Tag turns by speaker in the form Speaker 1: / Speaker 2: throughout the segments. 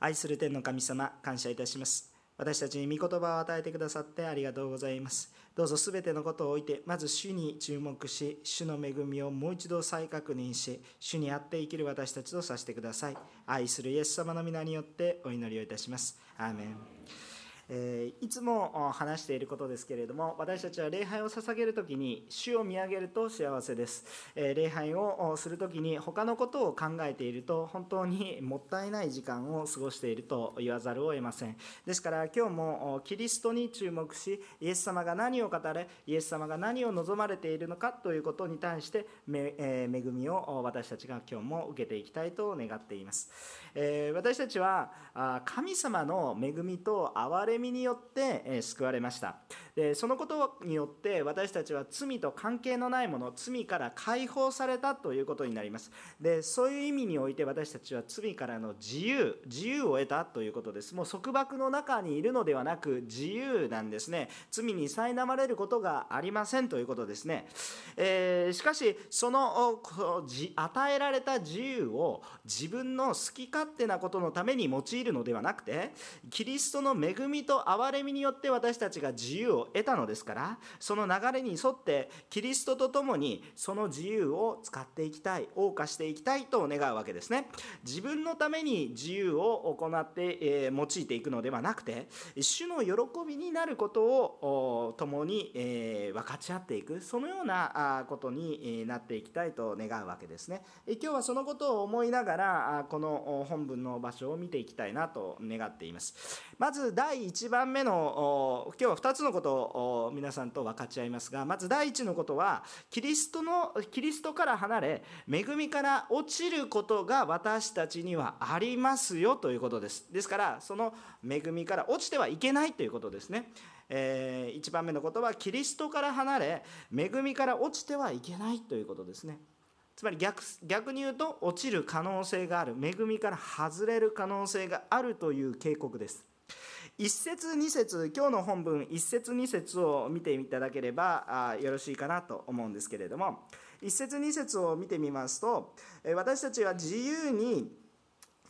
Speaker 1: 愛する天の神様感謝いたします。私たちに御言葉を与えてくださってありがとうございます。どうぞすべてのことを置いてまず主に注目し主の恵みをもう一度再確認し主にあって生きる私たちとさせてください。愛するイエス様の皆によってお祈りをいたします。アーメン。えー、いつも話していることですけれども私たちは礼拝を捧げる時に主を見上げると幸せです、えー、礼拝をする時に他のことを考えていると本当にもったいない時間を過ごしていると言わざるを得ません。ですから今日もキリストに注目しイエス様が何を語れイエス様が何を望まれているのかということに対してめえ恵みを私たちが今日も受けていきたいと願っています、え、私たちは神様の恵みと憐れみによって救われました。でそのことによって私たちは罪と関係のないもの罪から解放されたということになります。でそういう意味において私たちは罪からの自由自由を得たということです。もう束縛の中にいるのではなく自由なんですね。罪に苛まれることがありませんということですね、えー、しかしその与えられた自由を自分の好き勝手なことのために用いるのではなくてキリストの恵みと憐れみによって私たちが自由を得たのですからその流れに沿ってキリストと共にその自由を使っていきたい謳歌していきたいと願うわけですね。自分のために自由を行って、え用いていくのではなくて主の喜びになることを共に、え分かち合っていくそのようなことになっていきたいと願うわけですね。今日はそのことを思いながらこの本文の場所を見ていきたいなと願っています。まず第1番目の今日は2つのことを皆さんと分かち合いますがまず第1のことはキリストのキリストから離れ恵みから落ちることが私たちにはありますよということです。ですからその恵みから落ちてはいけないということですね。えー、1番目のことはキリストから離れ恵みから落ちてはいけないということですね。つまり逆逆に言うと落ちる可能性がある。恵みから外れる可能性があるという警告です。1節2節今日の本文1節2節を見ていただければよろしいかなと思うんですけれども1節2節を見てみますと私たちは自由に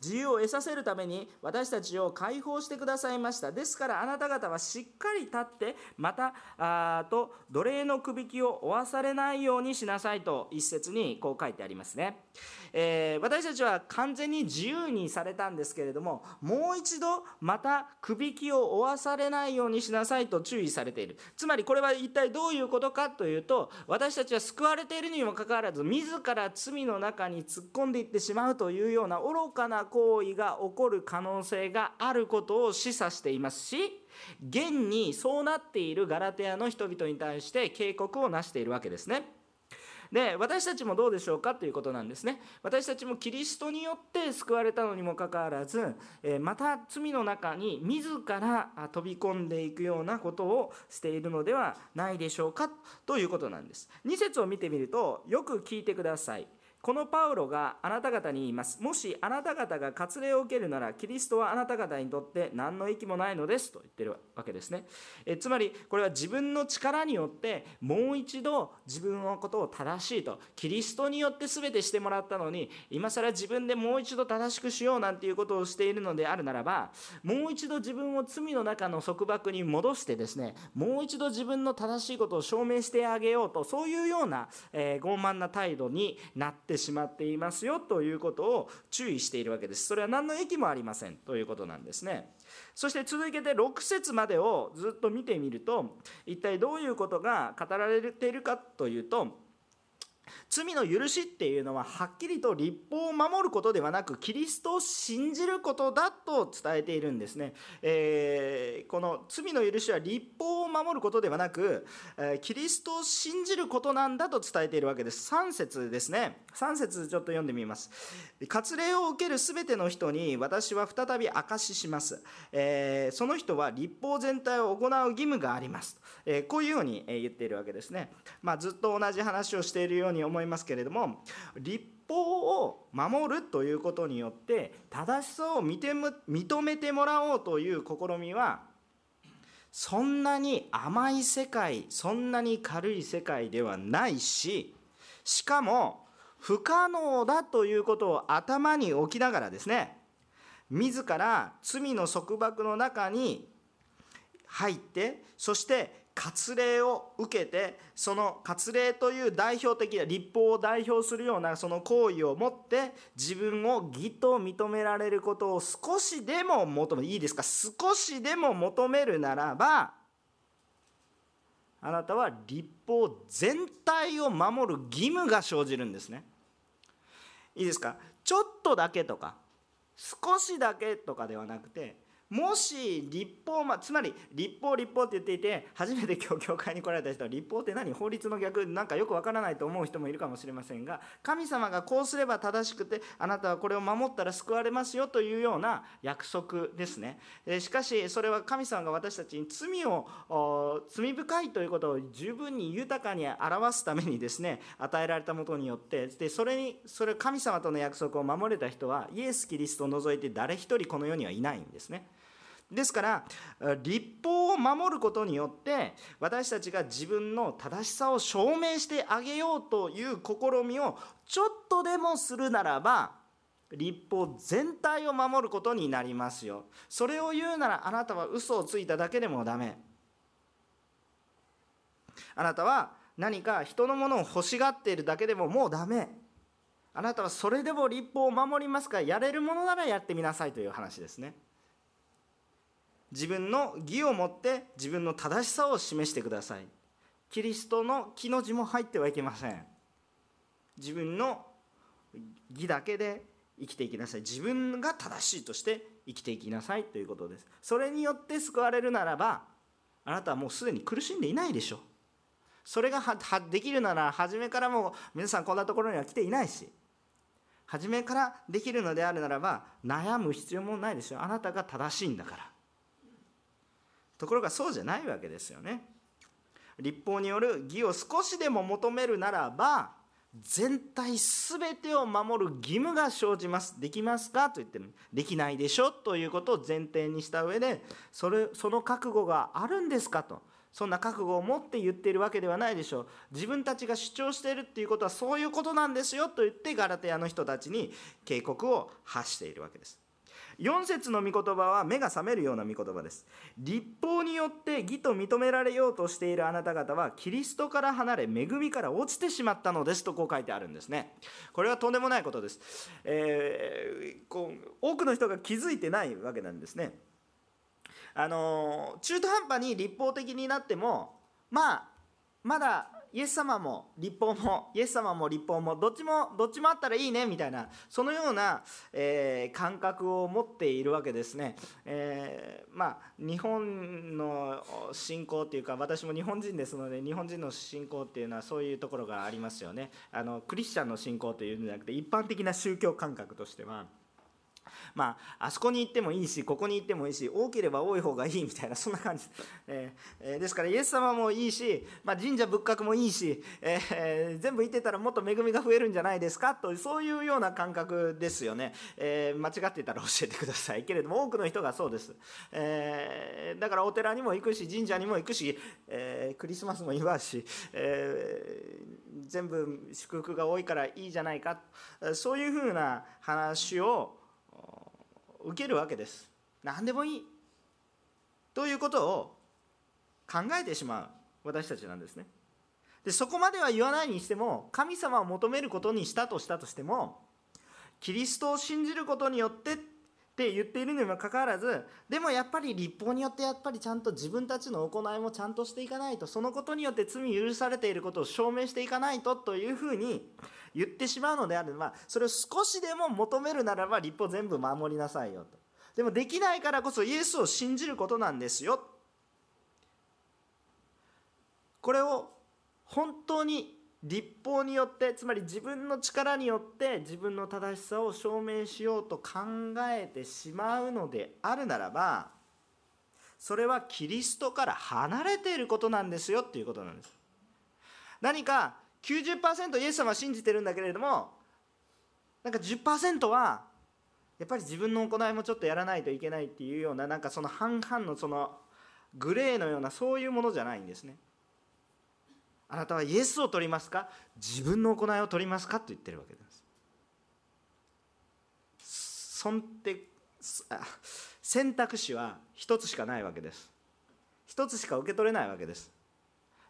Speaker 1: 自由を得させるために私たちを解放してくださいましたですからあなた方はしっかり立ってまたあと奴隷のくびきを負わされないようにしなさいと一節にこう書いてありますね。えー、私たちは完全に自由にされたんですけれどももう一度またくびきを負わされないようにしなさいと注意されているつまりこれは一体どういうことかというと私たちは救われているにもかかわらず自ら罪の中に突っ込んでいってしまうというような愚かな行為が起こる可能性があることを示唆していますし現にそうなっているガラテアの人々に対して警告をなしているわけですね。で私たちもどうでしょうかということなんですね。私たちもキリストによって救われたのにもかかわらずまた罪の中に自ら飛び込んでいくようなことをしているのではないでしょうかということなんです。2節を見てみるとよく聞いてください。このパウロがあなた方に言います。もしあなた方が割礼を受けるなら、キリストはあなた方にとって何の益もないのですと言ってるわけですね。えつまり、これは自分の力によって、もう一度自分のことを正しいと、キリストによって全てしてもらったのに、今更自分でもう一度正しくしようなんていうことをしているのであるならば、もう一度自分を罪の中の束縛に戻してですね、もう一度自分の正しいことを証明してあげようと、そういうような、えー、傲慢な態度になってってしまっていますよということを注意しているわけです。それは何の益もありませんということなんですね。そして続けて6節までをずっと見てみると一体どういうことが語られているかというと罪の許しっていうのははっきりと立法を守ることではなくキリストを信じることだと伝えているんですね、えー、この罪の許しは立法を守ることではなく、えー、キリストを信じることなんだと伝えているわけです。3節ですね。3節ちょっと読んでみます。割礼を受けるすべての人に私は再び証しします、えー、その人は立法全体を行う義務があります。えこういうように言っているわけですね。まあ、ずっと同じ話をしているようにに思いますけれども立法を守るということによって正しさを認めてもらおうという試みはそんなに甘い世界そんなに軽い世界ではないししかも不可能だということを頭に置きながらですね自ら罪の束縛の中に入ってそして割礼を受けてその割礼という代表的な立法を代表するようなその行為をもって自分を義と認められることを少しでも求めいいですか？少しでも求めるならばあなたは立法全体を守る義務が生じるんですね。いいですか？ちょっとだけとか少しだけとかではなくてもし立法、まつまり立法立法って言っていて初めて今日教会に来られた人は立法って何？法律の逆なんかよくわからないと思う人もいるかもしれませんが神様がこうすれば正しくてあなたはこれを守ったら救われますよというような約束ですねしかしそれは神様が私たちに罪を罪深いということを十分に豊かに表すためにですね与えられたものによってでそれにそれ神様との約束を守れた人はイエス・キリストを除いて誰一人この世にはいないんですね。ですから立法を守ることによって私たちが自分の正しさを証明してあげようという試みをちょっとでもするならば立法全体を守ることになりますよ。それを言うならあなたは嘘をついただけでもダメ。あなたは何か人のものを欲しがっているだけでももうダメ。あなたはそれでも立法を守りますからやれるものならやってみなさいという話ですね。自分の義をもって自分の正しさを示してください。キリストの木の字も入ってはいけません。自分の義だけで生きていきなさい。自分が正しいとして生きていきなさい。ということです。それによって救われるならばあなたはもうすでに苦しんでいないでしょう。それができるなら初めからもう皆さんこんなところには来ていないし。初めからできるのであるならば悩む必要もないですよ。あなたが正しいんだから。ところがそうじゃないわけですよね。立法による義を少しでも求めるならば全体全てを守る義務が生じます。できますか？と言ってる。できないでしょということを前提にした上でそれその覚悟があるんですかと。そんな覚悟を持って言っているわけではないでしょう。自分たちが主張しているっていうことはそういうことなんですよと言ってガラテヤの人たちに警告を発しているわけです。4節の御言葉は目が覚めるような御言葉です。立法によって義と認められようとしているあなた方はキリストから離れ恵みから落ちてしまったのですとこう書いてあるんですね。これはとんでもないことです、えー、こう多くの人が気づいてないわけなんですね。あの中途半端に立法的になってもまあまだイエス様も立法も イエス様も立法もどっちもどっちもあったらいいねみたいなそのような、えー、感覚を持っているわけですね、えー、まあ日本の信仰っていうか私も日本人ですので日本人の信仰っていうのはそういうところがありますよね。あのクリスチャンの信仰というんじゃなくて一般的な宗教感覚としてはまあ、あそこに行ってもいいしここに行ってもいいし多ければ多い方がいいみたいなそんな感じ、えー、ですからイエス様もいいし、まあ、神社仏閣もいいし、えー、全部行ってたらもっと恵みが増えるんじゃないですかとそういうような感覚ですよね、えー、間違ってたら教えてください。けれども多くの人がそうです、えだからお寺にも行くし神社にも行くし、えクリスマスも祝うし、え全部祝福が多いからいいじゃないか。そういうふうな話を受けるわけです。何でもいい。ということを考えてしまう私たちなんですね。でそこまでは言わないにしても神様を求めることにしたとしたとしてもキリストを信じることによってって言っているにもかかわらずでもやっぱり立法によってやっぱりちゃんと自分たちの行いもちゃんとしていかないとそのことによって罪許されていることを証明していかないとというふうに言ってしまうのであればそれを少しでも求めるならば立法全部守りなさいよと。でもできないからこそイエスを信じることなんですよ。これを本当に立法によってつまり自分の力によって自分の正しさを証明しようと考えてしまうのであるならばそれはキリストから離れていることなんですよっていうことなんです。何か90%イエス様は信じてるんだけれどもなんか10%はやっぱり自分の行いもちょっとやらないといけないっていうようななんかその半々のそのグレーのようなそういうものじゃないんですね。あなたはイエスを取りますか？自分の行いを取りますか？と言ってるわけです。そんて選択肢は一つしかないわけです。一つしか受け取れないわけです。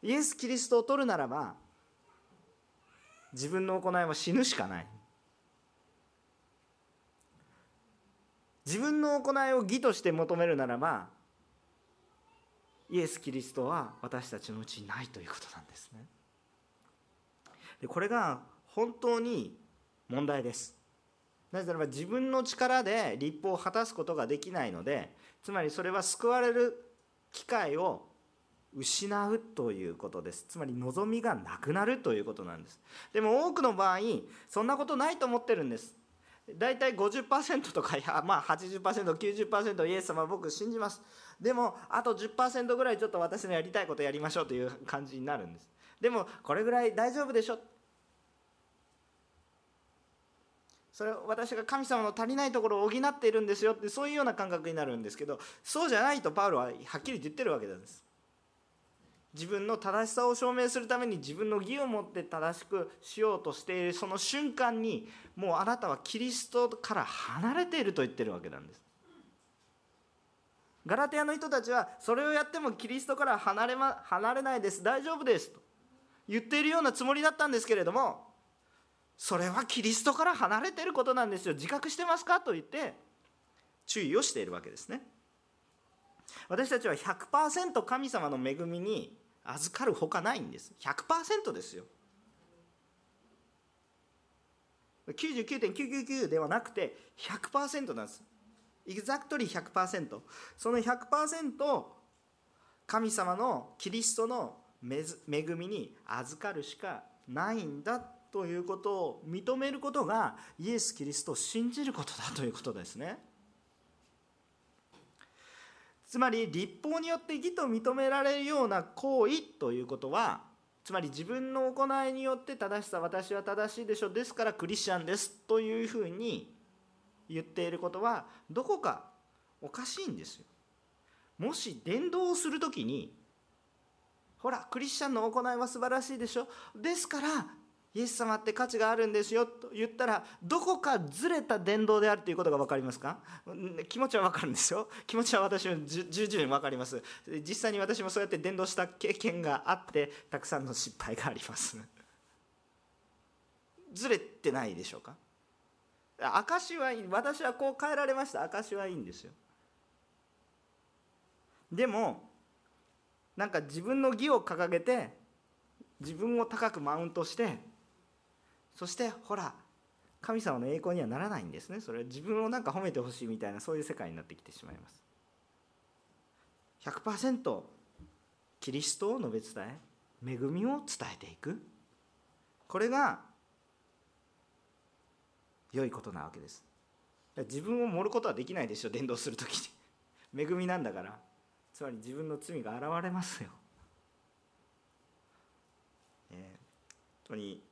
Speaker 1: イエス・キリストを取るならば自分の行いは死ぬしかない。自分の行いを義として求めるならばイエス・キリストは私たちのうちにないということなんですね。でこれが本当に問題です。なぜならば自分の力で立法を果たすことができないのでつまりそれは救われる機会を失うということです。つまり望みがなくなるということなんです。でも多くの場合そんなことないと思ってるんです。大体50%とかや、まあ80%、90%イエス様僕信じます。でもあと10%ぐらいちょっと私のやりたいことやりましょうという感じになるんです。でもこれぐらい大丈夫でしょ？それ私が神様の足りないところを補っているんですよってそういうような感覚になるんですけどそうじゃないとパウロははっきり言ってるわけなんです。自分の正しさを証明するために自分の義を持って正しくしようとしているその瞬間にもうあなたはキリストから離れていると言ってるわけなんです。ガラテヤの人たちはそれをやってもキリストから離れ,、ま、離れないです。大丈夫ですと。言っているようなつもりだったんですけれどもそれはキリストから離れていることなんですよ。自覚してますか？と言って注意をしているわけですね。私たちは100%神様の恵みに預かるほかないんです。100%ですよ。99.999ではなくて100%なんです。 Exactly 100%その100%神様のキリストの恵みに預かるしかないんだということを認めることがイエス・キリストを信じることだということですね。つまり立法によって義と認められるような行為ということはつまり自分の行いによって正しさ私は正しいでしょですからクリスチャンですというふうに言っていることはどこかおかしいんですよ。もし伝道をする時にほらクリスチャンの行いは素晴らしいでしょですからイエス様って価値があるんですよと言ったらどこかずれた伝道であるということが分かりますか？気持ちは分かるんですよ。気持ちは私も重々に分かります。実際に私もそうやって伝道した経験があってたくさんの失敗があります。ずれてないでしょうか？証はいい。私はこう変えられました。証はいいんですよ。でもなんか自分の義を掲げて自分を高くマウントしてそしてほら神様の栄光にはならないんですね。それは自分をなんか褒めてほしいみたいなそういう世界になってきてしまいます。100%キリストを述べ伝え恵みを伝えていく。これが良いことなわけです。自分を盛ることはできないでしょ伝道する時に。恵みなんだから。つまり自分の罪が現れますよ、えー、本当に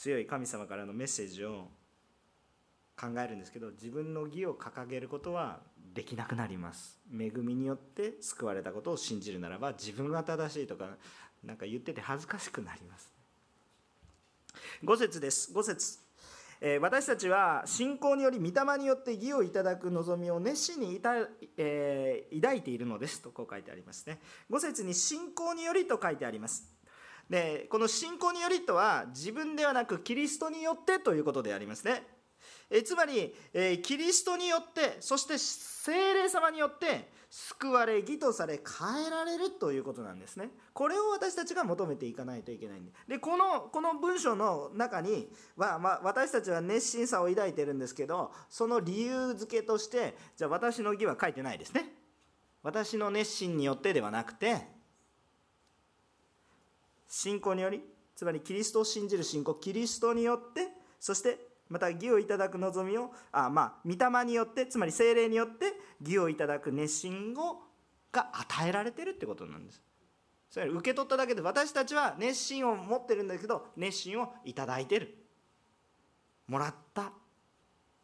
Speaker 1: 強い神様からのメッセージを考えるんですけど自分の義を掲げることはできなくなります。恵みによって救われたことを信じるならば自分が正しいとか何か言ってて恥ずかしくなります。5節です。5節。え私たちは信仰により御霊によって義をいただく望みを熱心にいた、えー、抱いているのですとこう書いてありますね。5節に信仰によりと書いてあります。でこの信仰によりとは自分ではなくキリストによってということでありますね。えつまり、えキリストによってそして精霊様によって救われ義とされ変えられるということなんですね。これを私たちが求めていかないといけないんで。でこのこの文章の中には、まあ、私たちは熱心さを抱いてるんですけどその理由付けとしてじゃあ私の義は書いてないですね。私の熱心によってではなくて信仰によりつまりキリストを信じる信仰キリストによってそしてまた義をいただく望みをあまあ御霊によってつまり精霊によって義をいただく熱心をが与えられてるってことなんです。それ受け取っただけで私たちは熱心を持ってるんだけど熱心をいただいてる。もらった。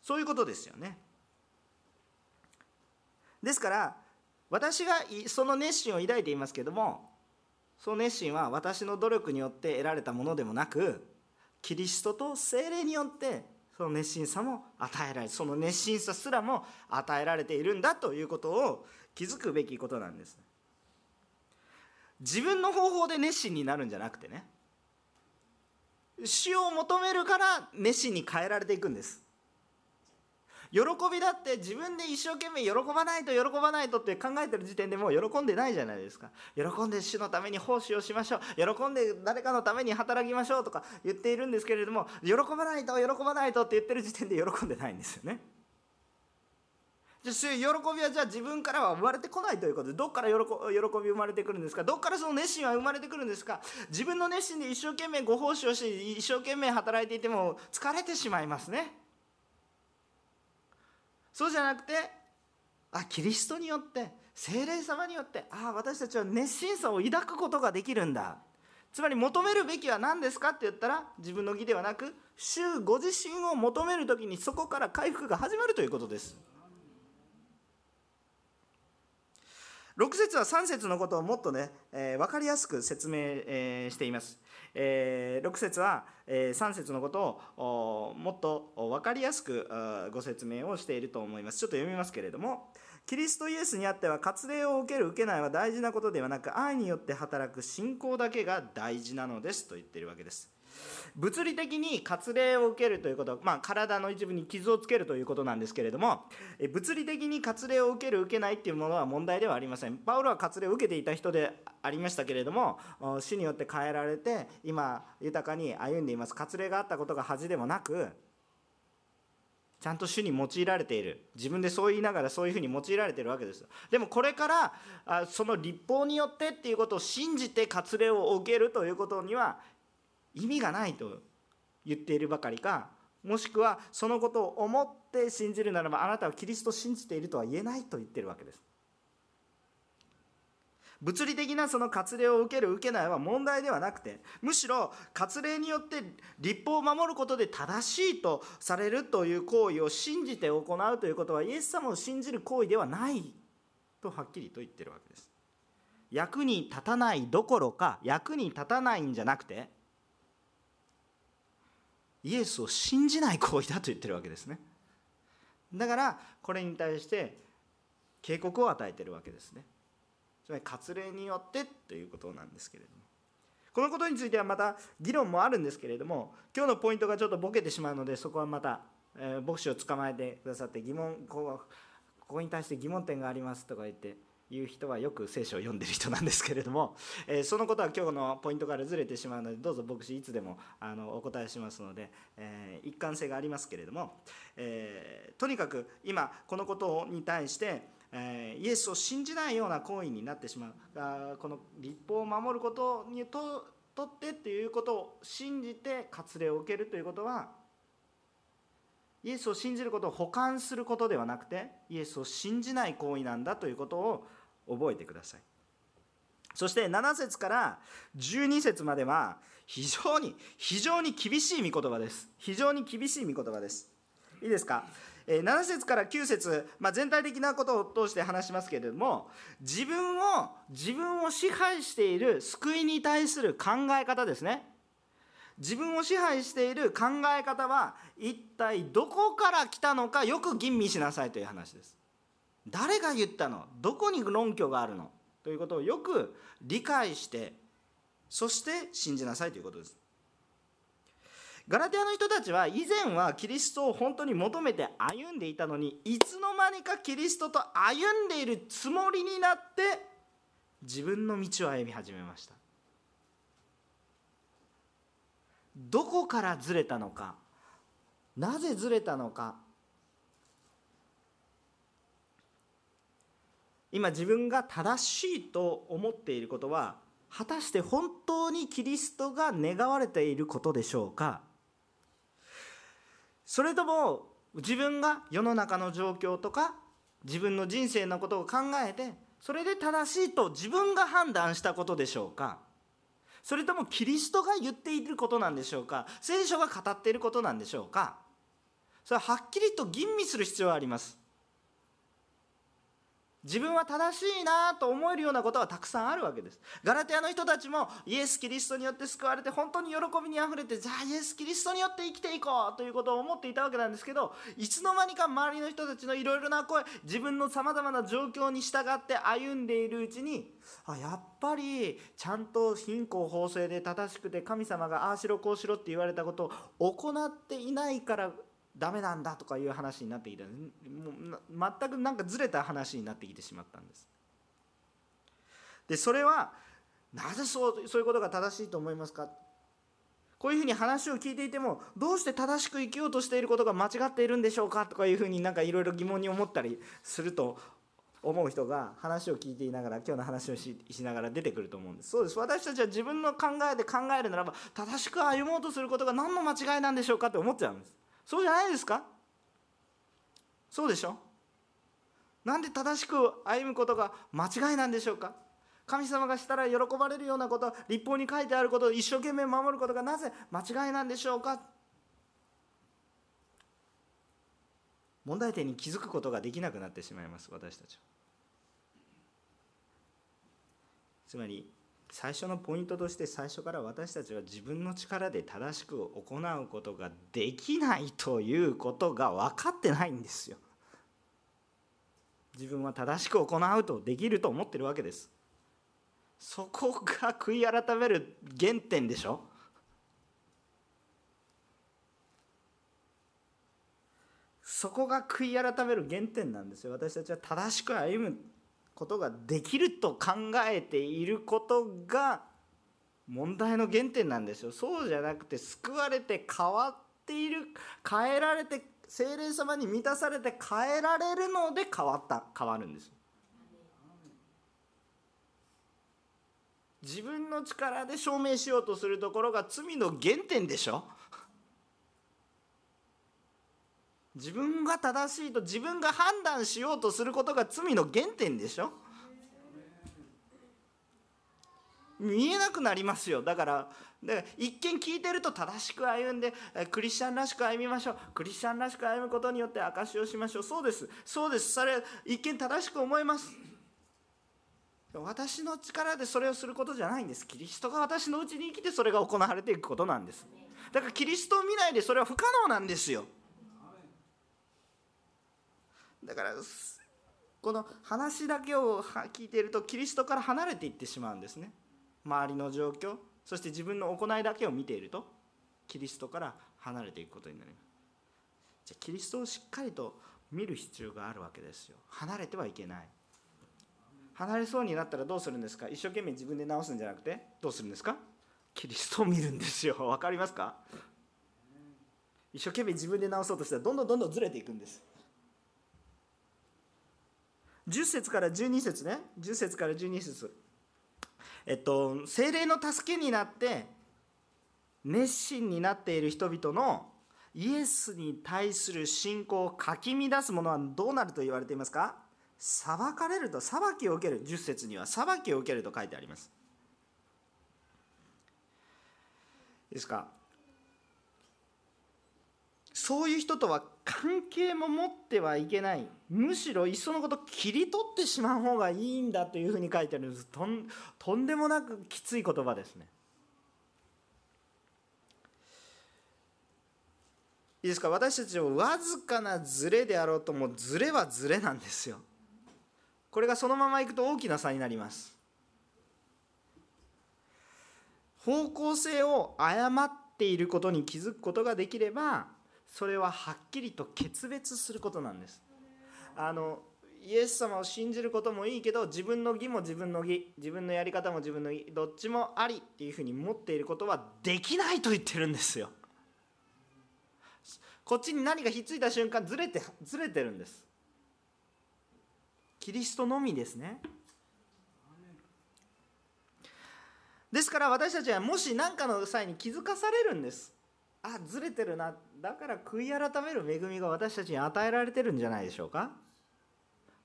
Speaker 1: そういうことですよね。ですから私がその熱心を抱いていますけどもその熱心は私の努力によって得られたものでもなくキリストと精霊によってその熱心さも与えられその熱心さすらも与えられているんだということを気づくべきことなんです自分の方法で熱心になるんじゃなくてね主を求めるから熱心に変えられていくんです。喜びだって自分で一生懸命喜ばないと喜ばないとって考えてる時点でもう喜んでないじゃないですか。喜んで主のために奉仕をしましょう。喜んで誰かのために働きましょうとか言っているんですけれども喜ばないと喜ばないとって言ってる時点で喜んでないんですよね。じゃそういう喜びはじゃあ自分からは生まれてこないということ。でどっから喜び生まれてくるんですか。どっからその熱心は生まれてくるんですか。自分の熱心で一生懸命ご奉仕をし一生懸命働いていても疲れてしまいますね。そうじゃなくてあキリストによって精霊様によってああ私たちは熱心さを抱くことができるんだつまり求めるべきは何ですかって言ったら自分の義ではなく主ご自身を求める時にそこから回復が始まるということです。6節は3節のことをもっとね、えー、分かりやすく説明、えー、しています。えー、6節は、え、3節のことをもっと分かりやすくご説明をしていると思います。ちょっと読みますけれども、キリストイエスにあっては割礼を受ける受けないは大事なことではなく愛によって働く信仰だけが大事なのですと言っているわけです。物理的に割礼を受けるということ、まあ、体の一部に傷をつけるということなんですけれども物理的に割礼を受ける受けないっていうものは問題ではありません。パウロは割礼を受けていた人でありましたけれども死によって変えられて今豊かに歩んでいます。割礼があったことが恥でもなくちゃんと主に用いられている。自分でそう言いながらそういうふうに用いられているわけです。でもこれからあその立法によってっていうことを信じて割礼を受けるということには意味がないと言っているばかりかもしくはそのことを思って信じるならばあなたはキリストを信じているとは言えないと言ってるわけです。物理的なその割礼を受ける受けないは問題ではなくてむしろ割礼によって立法を守ることで正しいとされるという行為を信じて行うということはイエス様を信じる行為ではないとはっきりと言ってるわけです。役に立たないどころか役に立たないんじゃなくてイエスを信じない行為だと言ってるわけですね。だからこれに対して警告を与えてるわけですね。つまり割礼によってということなんですけれども。このことについてはまた議論もあるんですけれども今日のポイントがちょっとボケてしまうのでそこはまた、えー、牧師を捕まえてくださって疑問ここに対して疑問点がありますとか言っていう人はよく聖書を読んでる人なんですけれども、えー、そのことは今日のポイントからずれてしまうのでどうぞ牧師いつでもあのお答えしますので、えー、一貫性がありますけれども、えー、とにかく今このことに対して、えイエスを信じないような行為になってしまう。あこの立法を守ることにととってっていうことを信じて割礼を受けるということはイエスを信じることを補完することではなくてイエスを信じない行為なんだということを覚えてください。そして7節から12節までは非常に非常に厳しい御言葉です。非常に厳しい御言葉です。いいですか？7節から9節、まあ、全体的なことを通して話しますけれども自分を自分を支配している救いに対する考え方ですね。自分を支配している考え方は一体どこから来たのかよく吟味しなさいという話です。誰が言ったの？どこに論拠があるの？ということをよく理解してそして信じなさいということです。ガラテアの人たちは以前はキリストを本当に求めて歩んでいたのにいつの間にかキリストと歩んでいるつもりになって自分の道を歩み始めました。どこからずれたのか？なぜずれたのか？今自分が正しいと思っていることは果たして本当にキリストが願われていることでしょうか？それとも自分が世の中の状況とか自分の人生のことを考えてそれで正しいと自分が判断したことでしょうか？それともキリストが言っていることなんでしょうか？聖書が語っていることなんでしょうか？それははっきりと吟味する必要はあります。自分は正しいなと思えるようなことはたくさんあるわけです。ガラテヤの人たちもイエス・キリストによって救われて本当に喜びにあふれてじゃあイエス・キリストによって生きていこうということを思っていたわけなんですけどいつの間にか周りの人たちのいろいろな声自分のさまざまな状況に従って歩んでいるうちにあやっぱりちゃんと貧困法制で正しくて神様がああしろこうしろって言われたことを行っていないからダメなんだとかいう話になってきたもう全くなんかずれた話になってきてしまったんです。でそれはなぜそうそういうことが正しいと思いますか？こういうふうに話を聞いていてもどうして正しく生きようとしていることが間違っているんでしょうか？とかいうふうになんかいろいろ疑問に思ったりすると思う人が話を聞いていながら今日の話をしながら出てくると思うんです。そうです。私たちは自分の考えで考えるならば正しく歩もうとすることが何の間違いなんでしょうかって思っちゃうんです。そうじゃないですか？そうでしょ？なんで正しく歩むことが間違いなんでしょうか？神様がしたら喜ばれるようなこと立法に書いてあることを一生懸命守ることがなぜ間違いなんでしょうか？問題点に気づくことができなくなってしまいます私たちは。つまり最初のポイントとして最初から私たちは自分の力で正しく行うことができないということが分かってないんですよ。自分は正しく行うとできると思ってるわけです。そこが悔い改める原点でしょ？そこが悔い改める原点なんですよ私たちは正しく歩むことができると考えていることが問題の原点なんですよ。そうじゃなくて救われて変わっている変えられて精霊様に満たされて変えられるので変わった変わるんです自分の力で証明しようとするところが罪の原点でしょ。自分が正しいと自分が判断しようとすることが罪の原点でしょ？見えなくなりますよ。だからで一見聞いてると正しく歩んでクリスチャンらしく歩みましょう。クリスチャンらしく歩むことによって証しをしましょう。そうです。そうです。それ一見正しく思います。私の力でそれをすることじゃないんです。キリストが私のうちに生きてそれが行われていくことなんです。だからキリストを見ないでそれは不可能なんですよ。だからこの話だけを聞いているとキリストから離れていってしまうんですね。周りの状況そして自分の行いだけを見ているとキリストから離れていくことになります。じゃあキリストをしっかりと見る必要があるわけですよ。離れてはいけない。離れそうになったらどうするんですか？一生懸命自分で直すんじゃなくてどうするんですか？キリストを見るんですよ。分かりますか？一生懸命自分で直そうとしたらどんどんどんどんずれていくんです。10節から12節ね。10節から12節。えっと精霊の助けになって熱心になっている人々のイエスに対する信仰をかき乱すものはどうなると言われていますか？裁かれると裁きを受ける。10節には裁きを受けると書いてあります。ですか？そういう人とは関係も持ってはいけない。むしろいっそのこと切り取ってしまう方がいいんだというふうに書いてある。んですとんとんでもなくきつい言葉ですね。いいですか？私たちはわずかなズレであろうともズレはズレなんですよ。これがそのままいくと大きな差になります。方向性を誤っていることに気づくことができればそれははっきりと決別することなんです。あのイエス様を信じることもいいけど自分の義も自分の義自分のやり方も自分の義どっちもありっていうふうに持っていることはできないと言ってるんですよ。こっちに何かひっついた瞬間ずれてずれてるんです。キリストのみですね。ですから私たちはもし何かの際に気づかされるんです。あずれてるな。だから悔い改める恵みが私たちに与えられてるんじゃないでしょうか。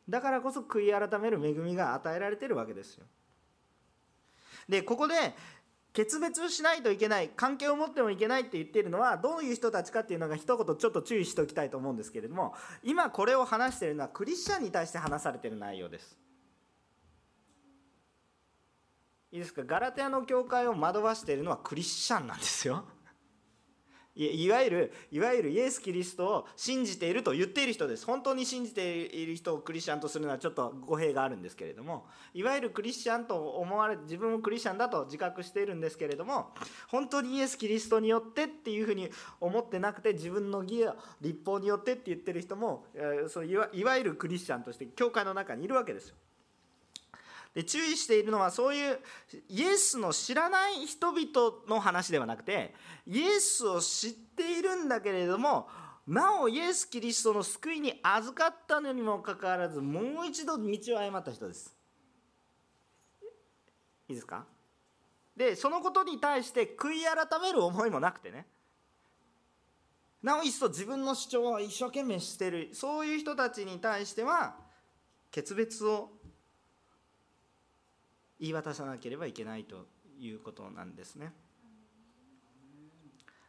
Speaker 1: だからこそ悔い改める恵みが与えられてるわけですよ。でここで決別しないといけない関係を持ってもいけないって言ってるのはどういう人たちかっていうのが一言ちょっと注意しておきたいと思うんですけれども今これを話しているのはクリスチャンに対して話されている内容です。いいですか？ガラテアの教会を惑わしているのはクリスチャンなんですよ。いわゆるいわゆるイエス・キリストを信じていると言っている人です本当に信じている人をクリスチャンとするのはちょっと語弊があるんですけれどもいわゆるクリスチャンと思われ自分をクリスチャンだと自覚しているんですけれども本当にイエス・キリストによってっていうふうに思ってなくて自分の義や立法によってって言ってる人もそいわいわゆるクリスチャンとして教会の中にいるわけですよ。で注意しているのはそういうイエスの知らない人々の話ではなくてイエスを知っているんだけれどもなおイエス・キリストの救いに預かったのにもかかわらずもう一度道を誤った人です。いいですか？でそのことに対して悔い改める思いもなくてねなお一層自分の主張を一生懸命しているそういう人たちに対しては決別を言い渡さなければいけないということなんですね。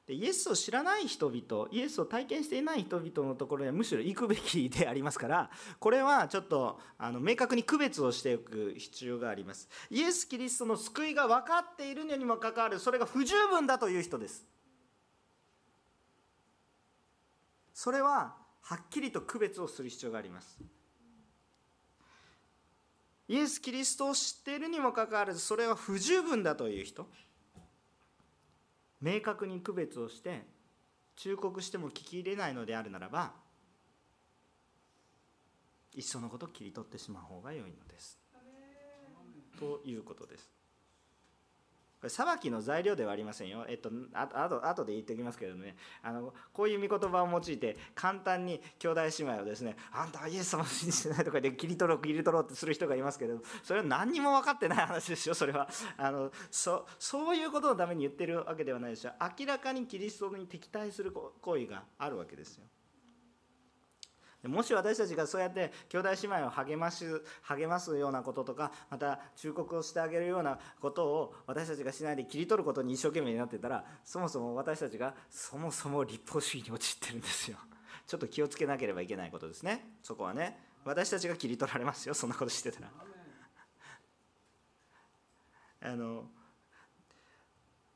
Speaker 1: でイエスを知らない人々イエスを体験していない人々のところにはむしろ行くべきでありますからこれはちょっとあの明確に区別をしておく必要があります。イエス・キリストの救いが分かっているのにもかかわらずそれが不十分だという人です。それははっきりと区別をする必要があります。イエス・キリストを知っているにもかかわらずそれは不十分だという人。明確に区別をして忠告しても聞き入れないのであるならばいっそのこと切り取ってしまう方が良いのです。ということです。これ裁きの材料ではありませんよ。えっと、ああとで言っておきますけどねあのこういう御言葉を用いて簡単に兄弟姉妹をですねあんたはイエス様を信じてないとかで切り取ろう切り取ろうってする人がいますけれどそれは何にも分かってない話ですよそれはあのそそういうことのために言ってるわけではないですよ明らかにキリストに敵対する行為があるわけですよ。もし私たちがそうやって兄弟姉妹を励ます励ますようなこととかまた忠告をしてあげるようなことを私たちがしないで切り取ることに一生懸命になってたらそもそも私たちがそもそも立法主義に陥ってるんですよ。ちょっと気をつけなければいけないことですね。そこはね。私たちが切り取られますよ。そんなことしてたら。あの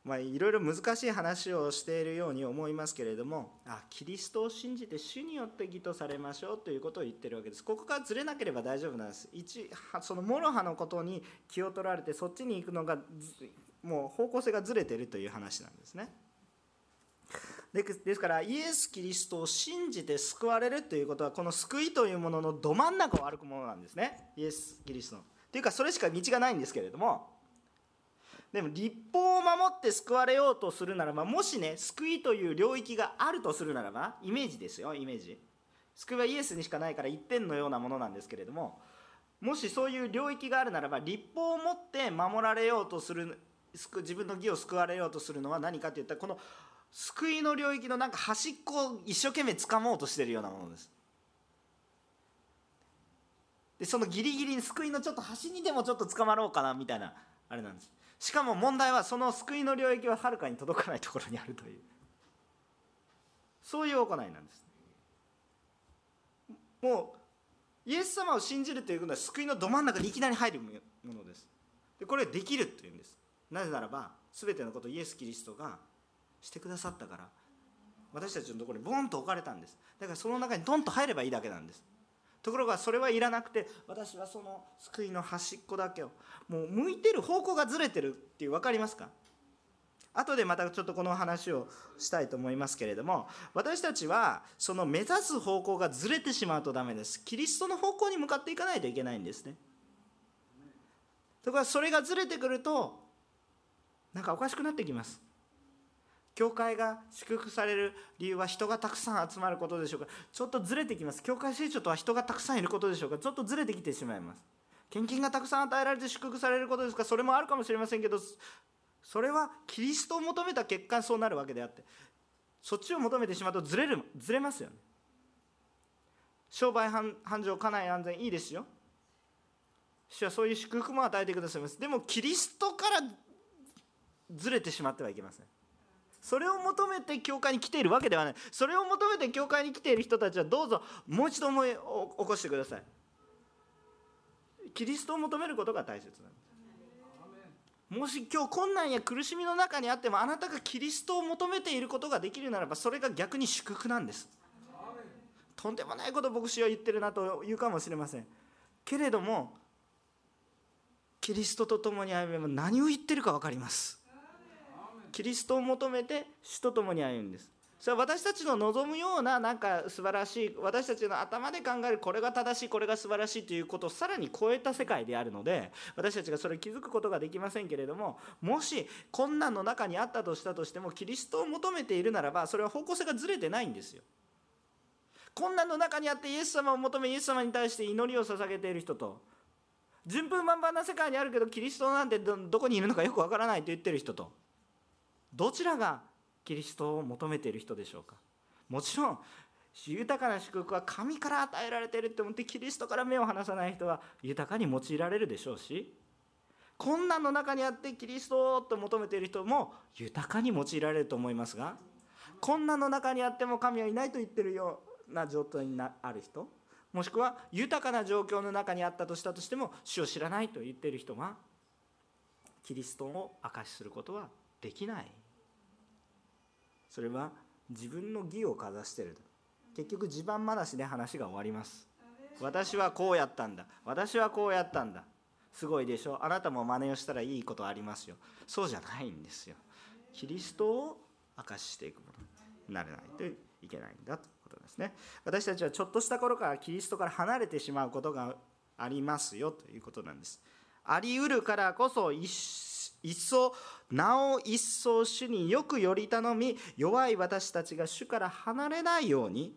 Speaker 1: まあ、いろいろ難しい話をしているように思いますけれどもあキリストを信じて主によって義とされましょうということを言ってるわけです。ここからずれなければ大丈夫なんです。一そのモロハのことに気を取られてそっちに行くのがもう方向性がずれてるという話なんですね。ですからイエス・キリストを信じて救われるということはこの救いというもののど真ん中を歩くものなんですね。イエス・キリストの。というかそれしか道がないんですけれどもでも立法を守って救われようとするならばもしね救いという領域があるとするならばイメージですよイメージ。救いはイエスにしかないから一点のようなものなんですけれどももしそういう領域があるならば立法を持って守られようとする自分の義を救われようとするのは何かっていったらこの救いの領域のなんか端っこを一生懸命掴もうとしてるようなものです。でそのギリギリに救いのちょっと端にでもちょっと捕まろうかなみたいなあれなんです。しかも問題はその救いの領域ははるかに届かないところにあるという。そういう行いなんですもうイエス様を信じるということは救いのど真ん中にいきなり入るものです。でこれできるというんです。なぜならば全てのことをイエス・キリストがしてくださったから私たちのところにボンと置かれたんです。だからその中にドンと入ればいいだけなんです。ところがそれはいらなくて私はその救いの端っこだけをもう向いてる方向がずれてるっていう分かりますか？後でまたちょっとこの話をしたいと思いますけれども私たちはその目指す方向がずれてしまうとダメです。キリストの方向に向かっていかないといけないんですね。ところがそれがずれてくるとなんかおかしくなってきます。教会が祝福される理由は人がたくさん集まることでしょうか？ちょっとずれてきます。教会成長とは人がたくさんいることでしょうか？ちょっとずれてきてしまいます。献金がたくさん与えられて祝福されることですか？それもあるかもしれませんけどそれはキリストを求めた結果そうなるわけであって。そっちを求めてしまうとずれるずれますよね。商売繁盛家内安全いいですよ。主はそういう祝福も与えてくださいます。でもキリストからずれてしまってはいけません。それを求めて教会に来ているわけではない。それを求めて教会に来ている人たちはどうぞもう一度思い起こしてください。キリストを求めることが大切なんです。もし今日困難や苦しみの中にあってもあなたがキリストを求めていることができるならばそれが逆に祝福なんです。とんでもないこと牧師は言ってるなと言うかもしれません。けれどもキリストと共に歩めば何を言ってるか分かります。キリストを求めて主と共に歩むんです。それは私たちの望むようななんか素晴らしい私たちの頭で考えるこれが正しいこれが素晴らしいということをさらに超えた世界であるので私たちがそれを気づくことができませんけれどももし困難の中にあったとしたとしてもキリストを求めているならばそれは方向性がずれてないんですよ。困難の中にあってイエス様を求めイエス様に対して祈りを捧げている人と順風満帆な世界にあるけどキリストなんてどこにいるのかよくわからないと言ってる人とどちらがキリストを求めている人でしょうか？もちろん豊かな祝福は神から与えられているって思ってキリストから目を離さない人は豊かに用いられるでしょうし困難の中にあってキリストと求めている人も豊かに用いられると思いますが困難の中にあっても神はいないと言ってるような状態にある人もしくは豊かな状況の中にあったとしたとしても主を知らないと言っている人がキリストを証しすることはできない。それは自分の義をかざしてる結局地盤話で話が終わります。私はこうやったんだ。私はこうやったんだ。すごいでしょ？あなたも真似をしたらいいことありますよ。そうじゃないんですよ。キリストを証ししていくものになれないといけないんだということですね。私たちはちょっとした頃からキリストから離れてしまうことがありますよということなんです。あり得るからこそ一一層なお一層主によくより頼み弱い私たちが主から離れないように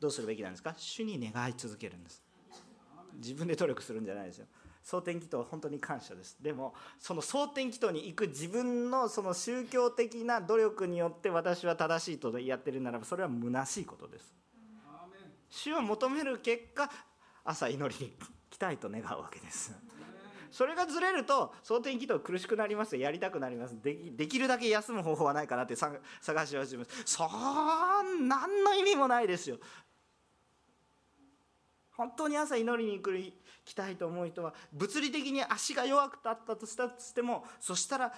Speaker 1: どうするべきなんですか？主に願い続けるんです。自分で努力するんじゃないですよ。蒼天祈祷本当に感謝です。でもその蒼天祈祷に行く自分のその宗教的な努力によって私は正しいとやってるならばそれは虚しいことです。主を求める結果朝祈りに来たいと願うわけです。それがずれると蒼天祈祷苦しくなります。やりたくなりますでできるだけ休む方法はないかなって探し始めます。そん何の意味もないですよ。本当に朝祈りに来来たいと思う人は物理的に足が弱くたったとしたとしてもそしたら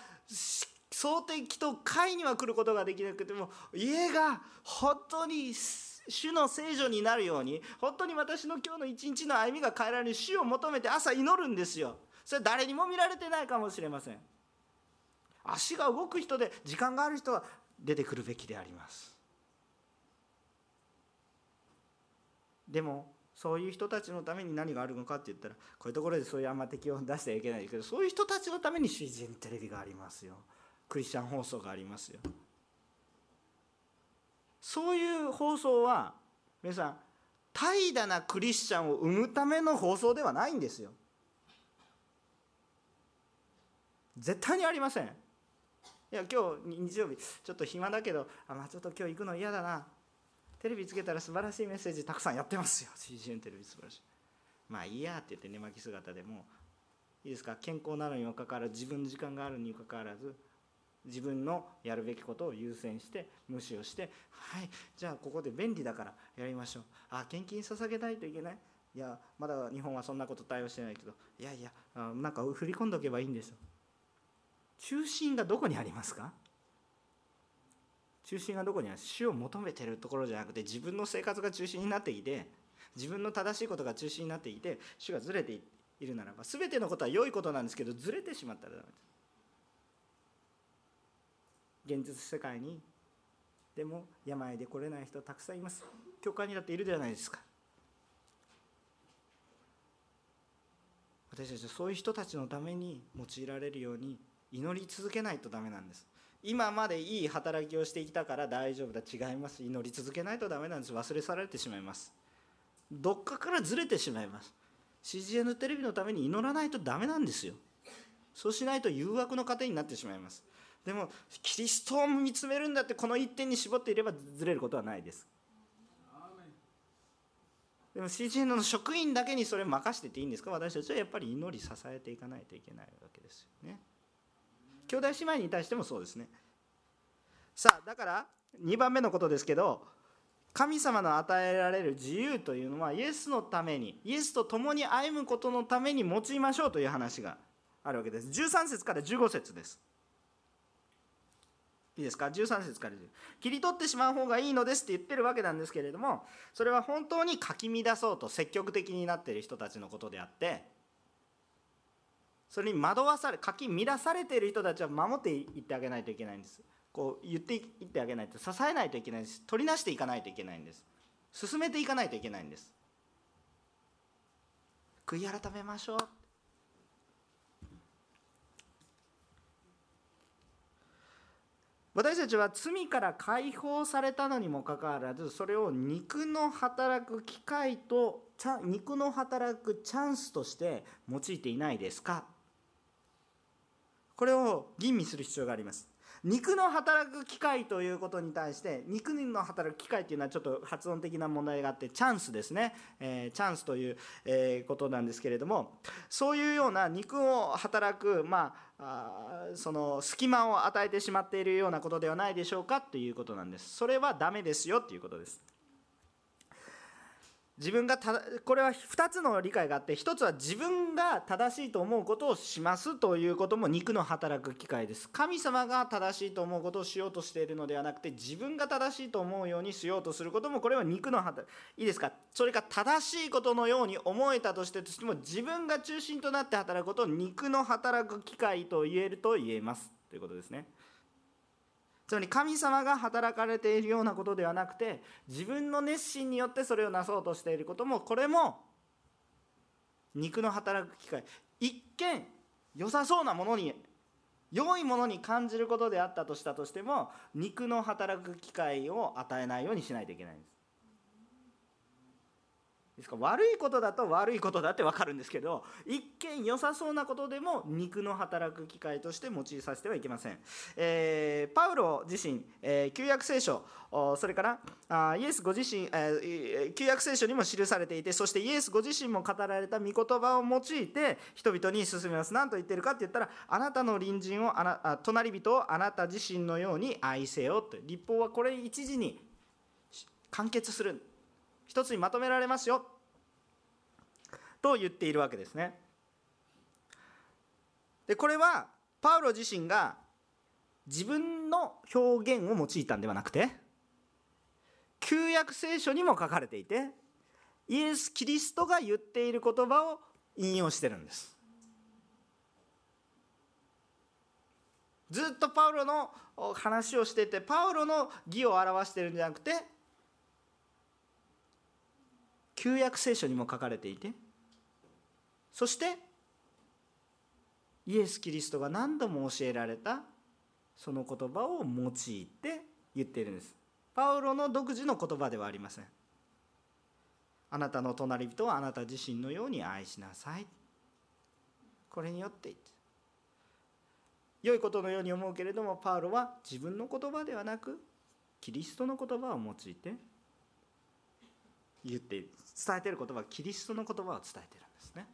Speaker 1: 蒼天祈祷会には来ることができなくても家が本当に主の聖女になるように本当に私の今日の一日の歩みが変えられる主を求めて朝祈るんですよ。それ誰にも見られてないかもしれません。足が動く人で時間がある人は出てくるべきであります。でもそういう人たちのために何があるのかって言ったらこういうところでそういうあんま敵を出してはいけないけどそういう人たちのために CGN テレビがありますよ。クリスチャン放送がありますよ。そういう放送は皆さん怠惰なクリスチャンを生むための放送ではないんですよ。絶対にありません。いや今日日曜日ちょっと暇だけどあ、まあ、ちょっと今日行くの嫌だな。テレビつけたら素晴らしいメッセージたくさんやってますよ。CGN テレビ素晴らしい。まあいいやって言って寝巻き姿でもいいですか？健康なのにもかかわらず自分の時間があるにもかかわらず自分のやるべきことを優先して無視をしてはいじゃあここで便利だからやりましょう。あ献金捧げないといけない？いやまだ日本はそんなこと対応してないけど。いやいやなんか振り込んでおけばいいんですよ。中心がどこにありますか？中心がどこにある？主を求めてるところじゃなくて自分の生活が中心になっていて自分の正しいことが中心になっていて主がずれているならば全てのことは良いことなんですけどずれてしまったらダメです。現実世界にでも病で来れない人たくさんいます。教会にだっているじゃないですか。私たちはそういう人たちのために用いられるように祈り続けないとダメなんです。今までいい働きをしてきたから大丈夫だ。違います。祈り続けないとダメなんです。忘れ去られてしまいます。どっかからずれてしまいます。CGN テレビのために祈らないとダメなんですよ。そうしないと誘惑の糧になってしまいます。でもキリストを見つめるんだってこの一点に絞っていればずれることはないです。でも CGN の職員だけにそれ任せてていいんですか？私たちはやっぱり祈り支えていかないといけないわけですよね。兄弟姉妹に対してもそうですね。さあだから2番目のことですけど神様の与えられる自由というのはイエスのためにイエスと共に歩むことのために用いましょうという話があるわけです。13節から15節です。いいですか？13節から切り取ってしまう方がいいのですって言ってるわけなんですけれどもそれは本当にかき乱そうと積極的になっている人たちのことであってそれに惑わされかき乱されている人たちは守っていってあげないといけないんです。こう言っていってあげないと支えないといけないです。取りなしていかないといけないんです。進めていかないといけないんです。悔い改めましょう。私たちは罪から解放されたのにもかかわらずそれを肉の働く機会と肉の働くチャンスとして用いていないですか？これを吟味する必要があります。肉の働く機会ということに対して肉の働く機会というのはちょっと発音的な問題があってチャンスですね、えー、チャンスという、えー、ことなんですけれどもそういうような肉を働くまあその隙間を与えてしまっているようなことではないでしょうかということなんです。それはダメですよということです。自分がたこれは2つの理解があって1つは自分が正しいと思うことをしますということも肉の働く機会です。神様が正しいと思うことをしようとしているのではなくて自分が正しいと思うようにしようとすることもこれは肉の働いいですか？それが正しいことのように思えたとしてとしても自分が中心となって働くことを肉の働く機会と言えると言えます。ということですね。つまり神様が働かれているようなことではなくて自分の熱心によってそれをなそうとしていることもこれも肉の働く機会。一見良さそうなものに良いものに感じることであったとしたとしても肉の働く機会を与えないようにしないといけないんです。ですか悪いことだと悪いことだって分かるんですけど一見良さそうなことでも肉の働く機会として用いさせてはいけません、えー、パウロ自身、えー、旧約聖書それからあイエスご自身、えー、旧約聖書にも記されていてそしてイエスご自身も語られた御言葉を用いて人々に進めます。何と言ってるかって言ったらあなたの隣人をあな隣人をあなた自身のように愛せよと。立法はこれ一時に完結する。一つにまとめられますよ。と言っているわけですね。でこれはパウロ自身が自分の表現を用いたんではなくて旧約聖書にも書かれていてイエス・キリストが言っている言葉を引用してるんです。ずっとパウロの話をしててパウロの義を表してるんじゃなくて旧約聖書にも書かれていてそしてイエス・キリストが何度も教えられたその言葉を用いて言っているんです。パウロの独自の言葉ではありません。あなたの隣人はあなた自身のように愛しなさい。これによってって。良いことのように思うけれどもパウロは自分の言葉ではなくキリストの言葉を用いて言って伝えてる言葉はキリストの言葉を伝えてるんですね。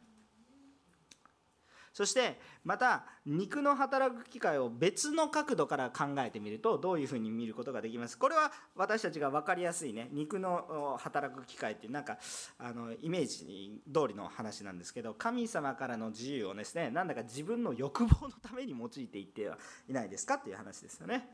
Speaker 1: そしてまた肉の働く機会を別の角度から考えてみるとどういうふうに見ることができます？これは私たちが分かりやすいね。肉の働く機会っていうなんかあのイメージ通りの話なんですけど神様からの自由をですねなんだか自分の欲望のために用いていってはいないですか？っていう話ですよね。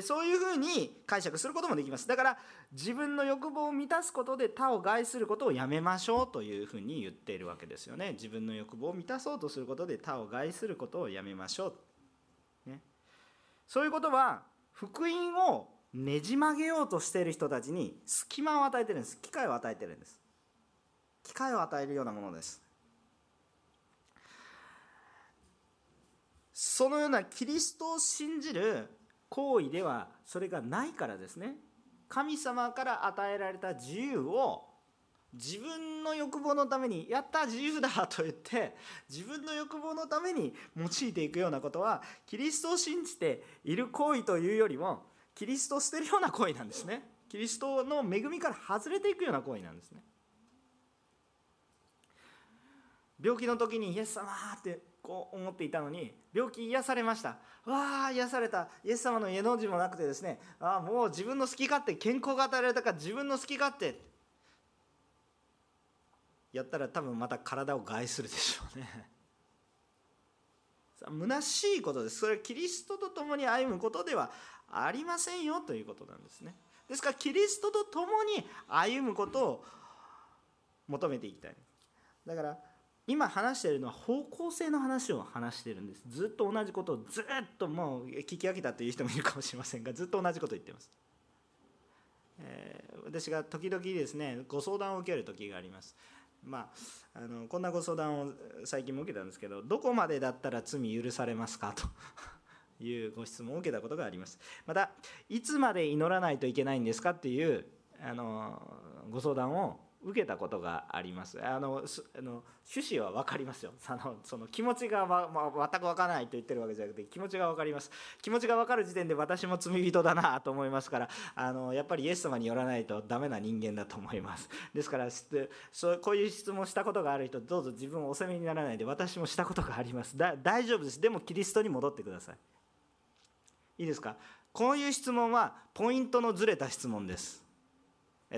Speaker 1: そういうふうに解釈することもできます。だから自分の欲望を満たすことで他を害することをやめましょうというふうに言っているわけですよね。自分の欲望を満たそうとすることで他を害することをやめましょう、ね、そういうことは福音をねじ曲げようとしている人たちに隙間を与えてるんです。機会を与えてるんです。機会を与えるようなものです。そのようなキリストを信じる行為ではそれがないからですね。神様から与えられた自由を自分の欲望のためにやった自由だと言って自分の欲望のために用いていくようなことはキリストを信じている行為というよりもキリストを捨てるような行為なんですね。キリストの恵みから外れていくような行為なんですね。病気の時にイエス様ってこう思っていたのに病気癒されました。わあ癒された。イエス様の家の字もなくてですね。ああもう自分の好き勝手健康が与えられたから自分の好き勝手。やったら多分また体を害するでしょうね。虚しいことです。それはキリストと共に歩むことではありませんよということなんですね。ですからキリストと共に歩むことを求めていきたい。だから今話してるのは方向性の話を話してるんです。ずっと同じことをずっともう聞き飽きたという人もいるかもしれませんがずっと同じことを言ってます、えー、私が時々ですねご相談を受ける時があります。まあ、あのこんなご相談を最近も受けたんですけどどこまでだったら罪許されますか？というご質問を受けたことがあります。またいつまで祈らないといけないんですか？っていうあのご相談を受けたことがあります。あのあの趣旨は分かりますよ。そのその気持ちが、まま全く分からないと言ってるわけじゃなくて気持ちが分かります。気持ちが分かる時点で私も罪人だなと思いますからあのやっぱりイエス様によらないとダメな人間だと思います。ですからそうこういう質問したことがある人どうぞ自分をお責めにならないで私もしたことがあります。大丈夫です。でもキリストに戻ってください。いいですか？こういう質問はポイントのずれた質問です。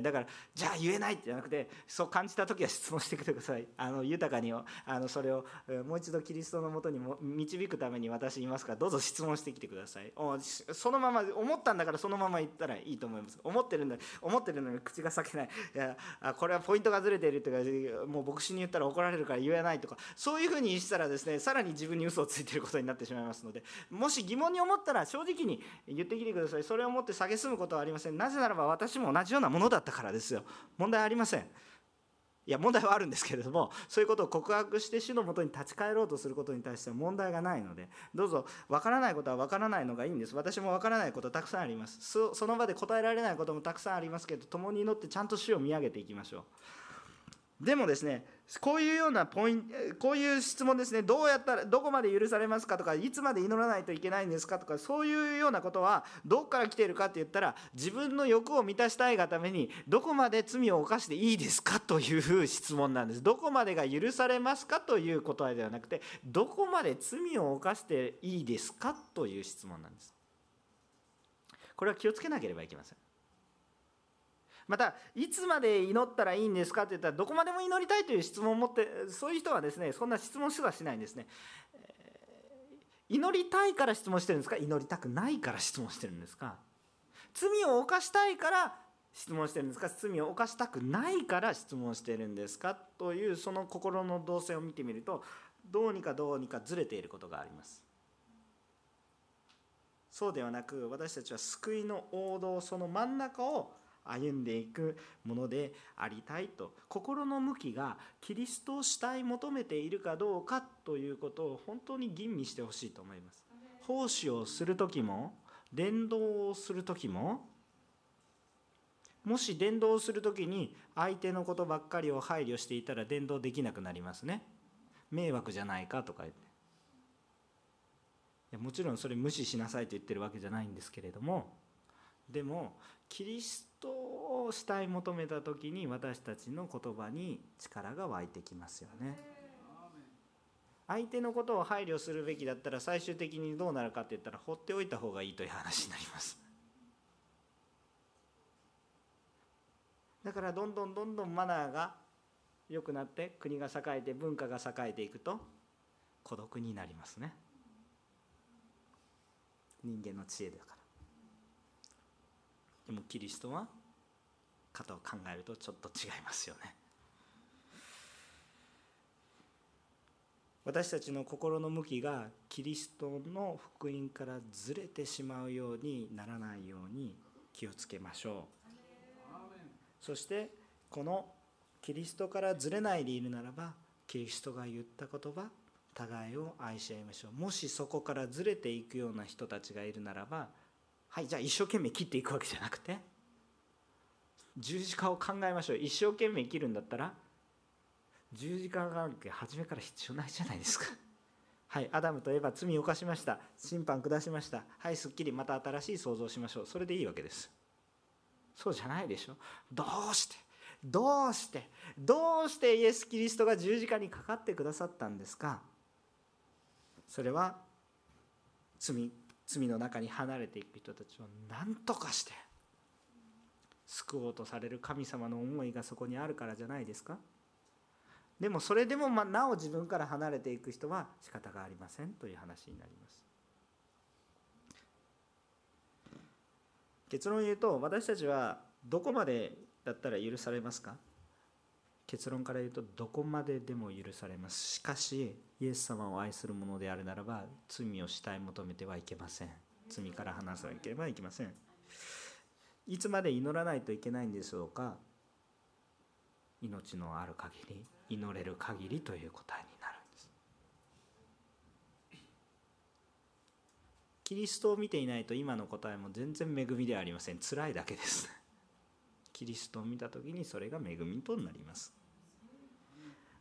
Speaker 1: だからじゃあ言えないってじゃなくてそう感じた時は質問してください。あの豊かにあのそれをもう一度キリストのもとにも導くために私いますからどうぞ質問してきてください。そのまま思ったんだからそのまま言ったらいいと思います。思ってるんだ思ってるのに口が裂けない。いやこれはポイントがずれているとかもう牧師に言ったら怒られるから言えないとか。そういうふうにしたらですねさらに自分に嘘をついてることになってしまいますのでもし疑問に思ったら正直に言ってきてください。それをもって蔑むことはありません。なぜならば私も同じようなものだったからですよ。問題ありません。いや問題はあるんですけれどもそういうことを告白して主のもとに立ち返ろうとすることに対しては問題がないのでどうぞ分からないことは分からないのがいいんです。私も分からないことたくさんあります。その場で答えられないこともたくさんありますけど共に祈ってちゃんと主を見上げていきましょう。でもですねこういうようなポイントこういう質問ですね。どうやったらどこまで許されますかとかいつまで祈らないといけないんですかとかそういうようなことはどこから来ているかって言ったら自分の欲を満たしたいがためにどこまで罪を犯していいですか？という質問なんです。どこまでが許されますかという答えではなくてどこまで罪を犯していいですか？という質問なんです。これは気をつけなければいけません。またいつまで祈ったらいいんですかって言ったらどこまでも祈りたいという質問を持ってそういう人はですねそんな質問すらしないんですね。祈りたいから質問してるんですか？祈りたくないから質問してるんですか？罪を犯したいから質問してるんですか？罪を犯したくないから質問してるんですか？というその心の動線を見てみるとどうにかどうにかずれていることがあります。そうではなく私たちは救いの王道その真ん中を歩んでいくものでありたいと。心の向きがキリストを主体求めているかどうかということを本当に吟味してほしいと思います。奉仕をする時も伝道をする時ももし伝道をする時に相手のことばっかりを配慮していたら伝道できなくなりますね。迷惑じゃないかとか言って。いやもちろんそれ無視しなさいと言ってるわけじゃないんですけれどもでもキリストを主体求めた時に私たちの言葉に力が湧いてきますよね。相手のことを配慮するべきだったら最終的にどうなるかって言ったら放っておいた方がいいという話になります。だからどんどんどんどんマナーが良くなって国が栄えて文化が栄えていくと孤独になりますね。人間の知恵だから。でもキリストは方を考えるとちょっと違いますよね。私たちの心の向きがキリストの福音からずれてしまうようにならないように気をつけましょう。そしてこのキリストからずれないでいるならばキリストが言った言葉互いを愛し合いましょう。もしそこからずれていくような人たちがいるならばはいじゃあ一生懸命切っていくわけじゃなくて十字架を考えましょう。一生懸命生きるんだったら十字架関係初めから必要ないじゃないですか。はいアダムとエヴァ罪を犯しました。審判下しました。はいすっきりまた新しい創造しましょう。それでいいわけです。そうじゃないでしょ。どうしてどうしてどうしてイエス・キリストが十字架にかかってくださったんですか。それは罪。罪の中に離れていく人たちを何とかして救おうとされる神様の思いがそこにあるからじゃないですか？でもそれでもなお自分から離れていく人は仕方がありませんという話になります。結論を言うと私たちはどこまでだったら許されますか？結論から言うとどこまででも許されます。しかしイエス様を愛する者であるならば罪を死体求めてはいけません。罪から離さなければいけません。いつまで祈らないといけないんでしょうか？命のある限り祈れる限りという答えになるんです。キリストを見ていないと今の答えも全然恵みではありません。辛いだけです。キリストを見た時にそれが恵みとなります。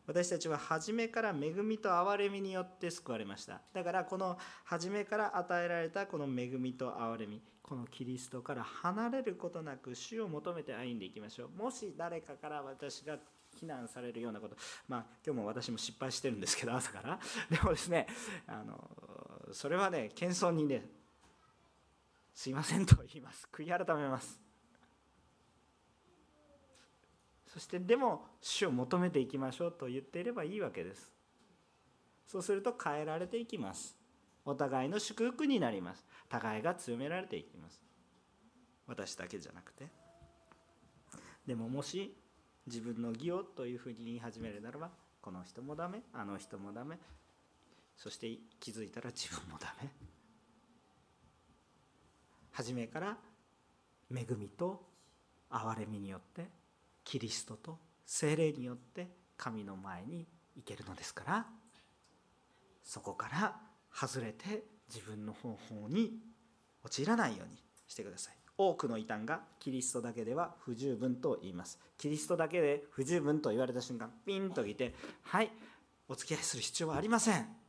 Speaker 1: 私たちは初めから恵みと憐れみによって救われました。だからこの初めから与えられたこの恵みと憐れみこのキリストから離れることなく主を求めて歩んでいきましょう。もし誰かから私が非難されるようなことまあ今日も私も失敗してるんですけど朝から。でもですねあのそれはね謙遜にねすいませんと言います。悔い改めます。そしてでも主を求めていきましょうと言っていればいいわけです。そうすると変えられていきます。お互いの祝福になります。互いが強められていきます。私だけじゃなくて。でももし自分の義をというふうに言い始めるならばこの人もダメあの人もダメ。そして気づいたら自分もダメ。初めから恵みと憐れみによってキリストと精霊によって神の前に行けるのですからそこから外れて自分の方法に陥らないようにしてください。多くの異端がキリストだけでは不十分と言います。キリストだけで不十分と言われた瞬間ピンと来てはいお付き合いする必要はありません。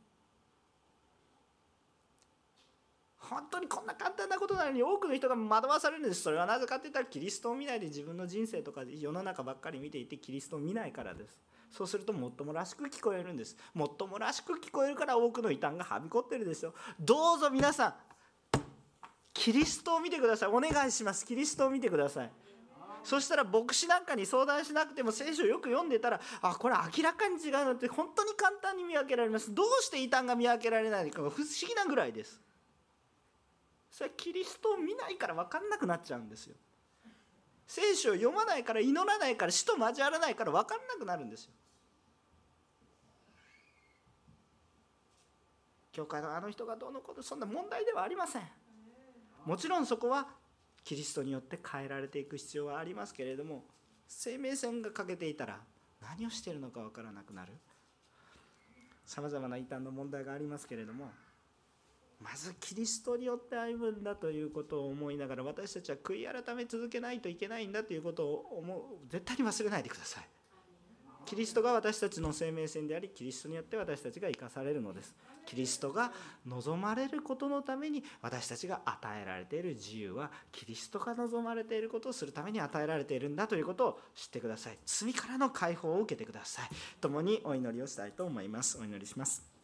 Speaker 1: 本当にこんな簡単なことなのに多くの人が惑わされるんです。それはなぜかって言ったらキリストを見ないで自分の人生とか世の中ばっかり見ていてキリストを見ないからです。そうするともっともらしく聞こえるんです。もっともらしく聞こえるから多くの異端がはびこってるでしょどうぞ皆さんキリストを見てください。お願いします。キリストを見てください。そしたら牧師なんかに相談しなくても聖書をよく読んでたらあこれ明らかに違うのって本当に簡単に見分けられます。どうして異端が見分けられないのか不思議なぐらいです。それはキリストを見ないから分かんなくなっちゃうんですよ。聖書を読まないから祈らないから死と交わらないから分かんなくなるんですよ。教会のあの人がどうのことそんな問題ではありません。もちろんそこはキリストによって変えられていく必要はありますけれども生命線が欠けていたら何をしているのか分からなくなる。さまざまな異端の問題がありますけれどもまずキリストによって歩むんだということを思いながら私たちは悔い改め続けないといけないんだということを思う。絶対に忘れないでください。キリストが私たちの生命線でありキリストによって私たちが生かされるのですキリストが望まれることのために私たちが与えられている自由はキリストが望まれていることをするために与えられているんだということを知ってください。罪からの解放を受けてください。共にお祈りをしたいと思います。お祈りします。